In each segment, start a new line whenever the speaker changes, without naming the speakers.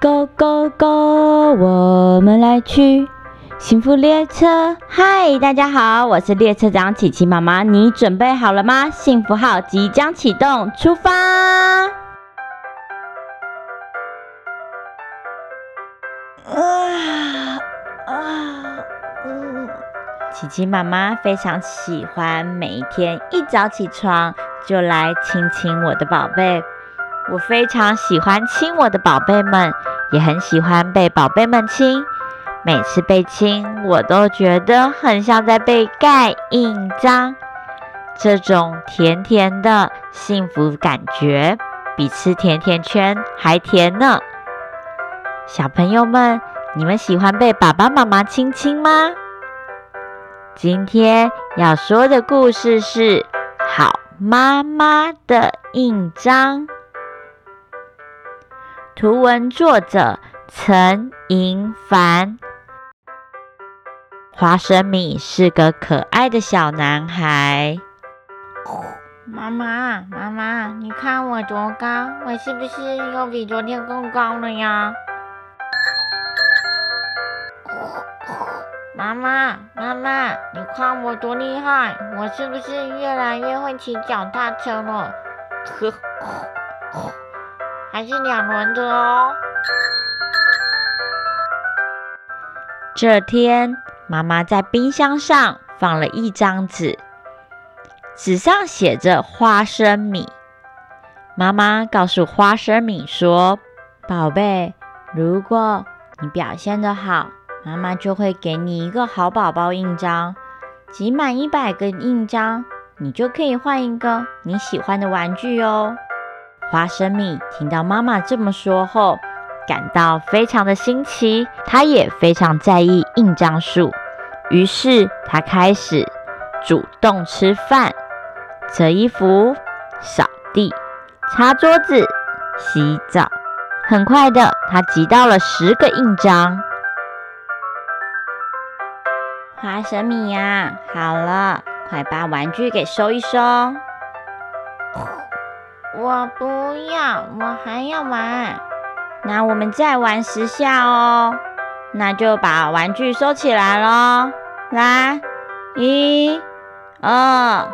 Go Go Go，我们来去幸福列车。嗨，大家好，我是列车长琪琪妈妈，你准备好了吗？幸福号即将启动，出发！啊啊，琪琪妈妈非常喜欢每一天一早起床就来亲亲我的宝贝。我非常喜欢亲我的宝贝们，也很喜欢被宝贝们亲。每次被亲，我都觉得很像在被盖印章。这种甜甜的幸福感觉，比吃甜甜圈还甜呢。小朋友们，你们喜欢被爸爸妈妈亲亲吗？今天要说的故事是《好妈妈的印章》。图文作者陈盈凡。花生米是个可爱的小男孩。
妈妈，妈妈，你看我多高？我是不是又比昨天更高了呀？妈妈，妈妈，你看我多厉害？我是不是越来越会骑脚踏车了？呵呵。还是两轮的哦。
这天，妈妈在冰箱上放了一张纸，纸上写着“花生米”。妈妈告诉花生米说：“宝贝，如果你表现得好，妈妈就会给你一个好宝宝印章。集满一百个印章，你就可以换一个你喜欢的玩具哦。”花生米听到妈妈这么说后，感到非常的新奇，他也非常在意印章数，于是他开始主动吃饭、折衣服、扫地、擦桌子、洗澡。很快的，他集到了十个印章。花生米呀，好了，快把玩具给收一收。
我不要，我还要玩。
那我们再玩十下哦。那就把玩具收起来喽。来，一、二、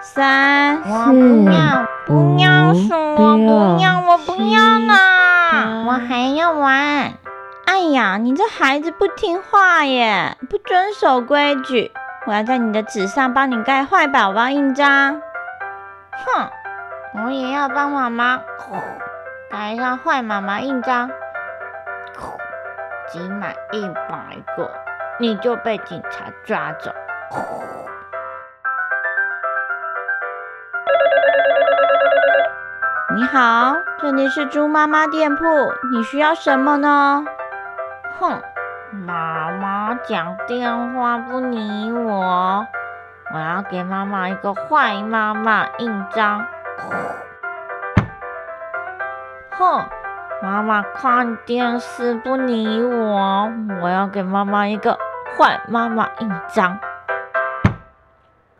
三、
四、不要，不要数，不要，我不要啦！我还要玩。
哎呀，你这孩子不听话耶，不遵守规矩。我要在你的纸上帮你盖坏宝宝印章。
哼！我也要帮妈妈盖上坏妈妈印章，集满一百个，你就被警察抓走。
你好，这里是猪妈妈店铺，你需要什么呢？
哼，妈妈讲电话不理我，我要给妈妈一个坏妈妈印章。哼，妈妈看电视不理我，我要给妈妈一个坏妈妈印章。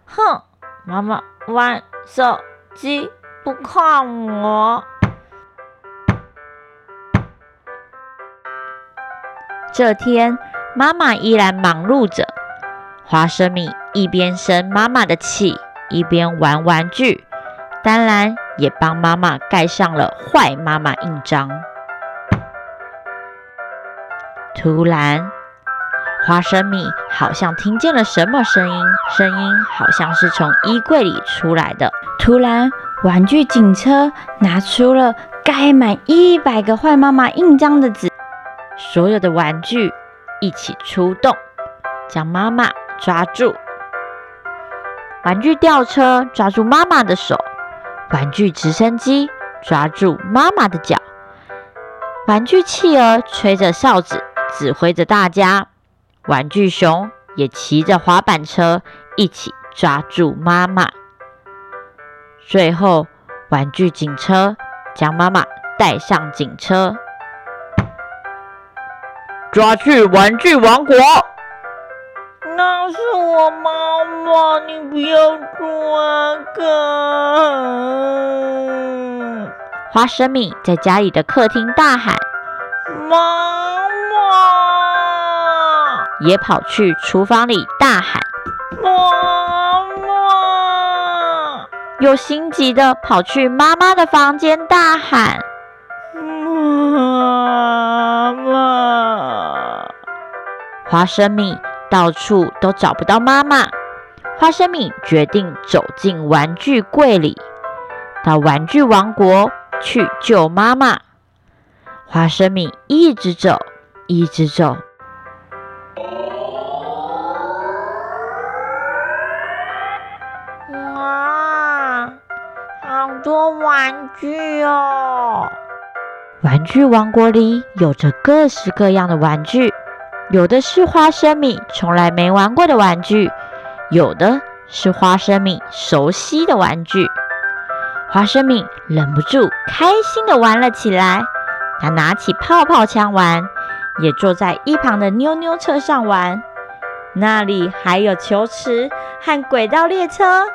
哼，妈妈玩手机不看我。
这天，妈妈依然忙碌着。花生米一边生妈妈的气，一边玩玩具。当然，也帮妈妈盖上了坏妈妈印章。突然，花生米好像听见了什么声音，声音好像是从衣柜里出来的。突然，玩具警车拿出了盖满一百个坏妈妈印章的纸，所有的玩具一起出动，将妈妈抓住。玩具吊车抓住妈妈的手。玩具直升机抓住妈妈的脚，玩具企鹅吹着哨子指挥着大家，玩具熊也骑着滑板车一起抓住妈妈。最后，玩具警车将妈妈带上警车，抓去玩具王国。
那是我妈妈，你不要抓个。
花生米在家里的客厅大喊：“
妈妈，
也跑去厨房里大喊。
妈妈，
又心急的跑去妈妈的房间大喊。
妈妈，
花生米到处都找不到妈妈。花生米决定走进玩具柜里，到玩具王国去救妈妈。花生米一直走，一直走。
哇，好多玩具哦！
玩具王国里有着各式各样的玩具，有的是花生米从来没玩过的玩具，有的是花生米熟悉的玩具。花生米忍不住开心的玩了起来，他拿起泡泡枪玩，也坐在一旁的妞妞车上玩，那里还有球池和轨道列车。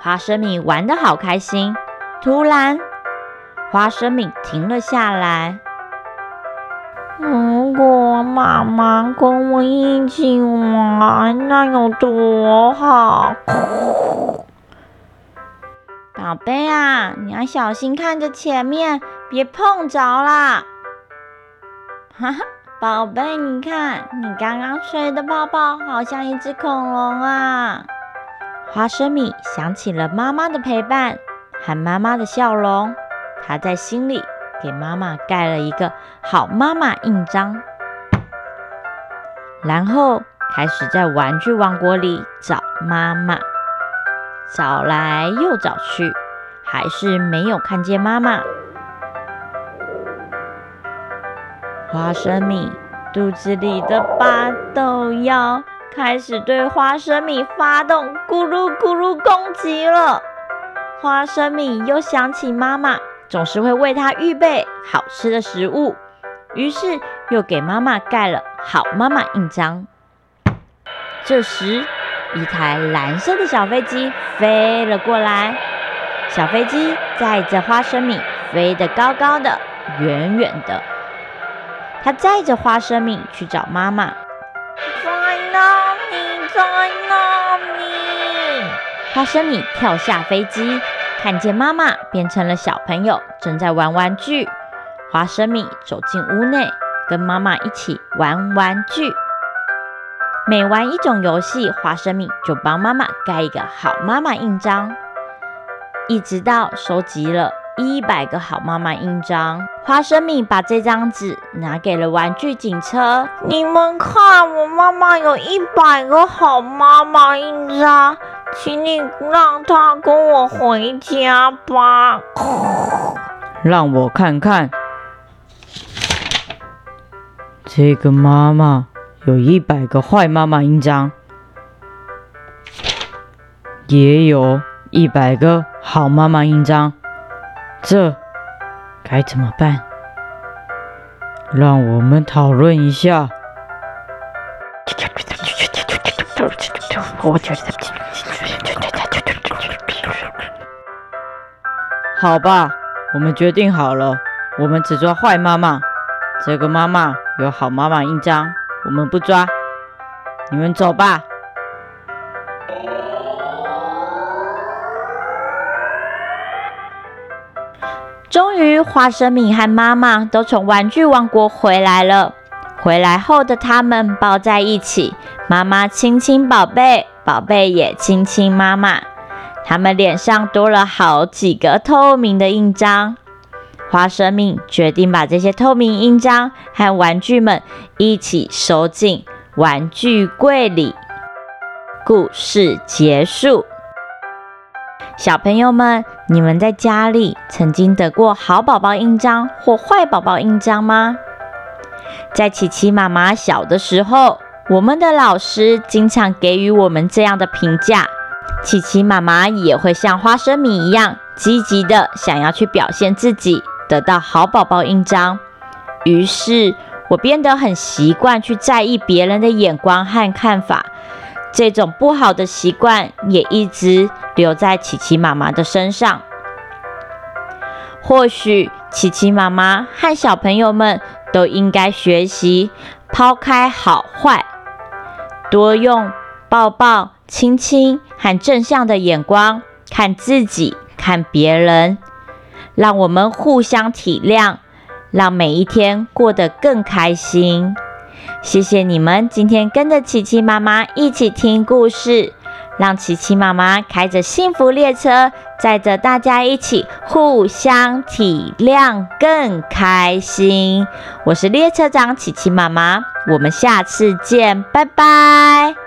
花生米玩得好开心，突然。花生米停了下来。
如果妈妈跟我一起玩，那有多好！宝贝啊，你要小心看着前面，别碰着啦！哈哈，宝贝，你看，你刚刚吹的泡泡好像一只恐龙啊！
花生米想起了妈妈的陪伴和妈妈的笑容。他在心里给妈妈盖了一个好妈妈印章，然后开始在玩具王国里找妈妈，找来又找去，还是没有看见妈妈。花生米肚子里的巴豆妖开始对花生米发动咕噜咕噜攻击了。花生米又想起妈妈。总是会为他预备好吃的食物，于是又给妈妈盖了好妈妈印章。这时，一台蓝色的小飞机飞了过来，小飞机载着花生米飞得高高的、远远的。它载着花生米去找妈妈，
在哪里？在哪里？
花生米跳下飞机。看见妈妈变成了小朋友，正在玩玩具。花生米走进屋内，跟妈妈一起玩玩具。每玩一种游戏，花生米就帮妈妈盖一个好妈妈印章。一直到收集了一百个好妈妈印章，花生米把这张纸拿给了玩具警车。
你们看，我妈妈有一百个好妈妈印章。请你让他跟我回家吧。
让我看看，这个妈妈有一百个坏妈妈印章，也有一百个好妈妈印章，这该怎么办？让我们讨论一下。好吧，我们决定好了，我们只抓坏妈妈。这个妈妈有好妈妈印章，我们不抓。你们走吧。
终于，花生米和妈妈都从玩具王国回来了。回来后的他们抱在一起，妈妈亲亲宝贝，宝贝也亲亲妈妈。他们脸上多了好几个透明的印章。花生米决定把这些透明印章和玩具们一起收进玩具柜里。故事结束。小朋友们，你们在家里曾经得过好宝宝印章或坏宝宝印章吗？在琪琪妈妈小的时候，我们的老师经常给予我们这样的评价。琪琪妈妈也会像花生米一样积极的想要去表现自己，得到好宝宝印章。于是，我变得很习惯去在意别人的眼光和看法。这种不好的习惯也一直留在琪琪妈妈的身上。或许琪琪妈妈和小朋友们都应该学习抛开好坏，多用抱抱、亲亲和正向的眼光看自己、看别人，让我们互相体谅，让每一天过得更开心。谢谢你们今天跟着琪琪妈妈一起听故事。让琪琪妈妈开着幸福列车，载着大家一起互相体谅，更开心。我是列车长琪琪妈妈，我们下次见，拜拜。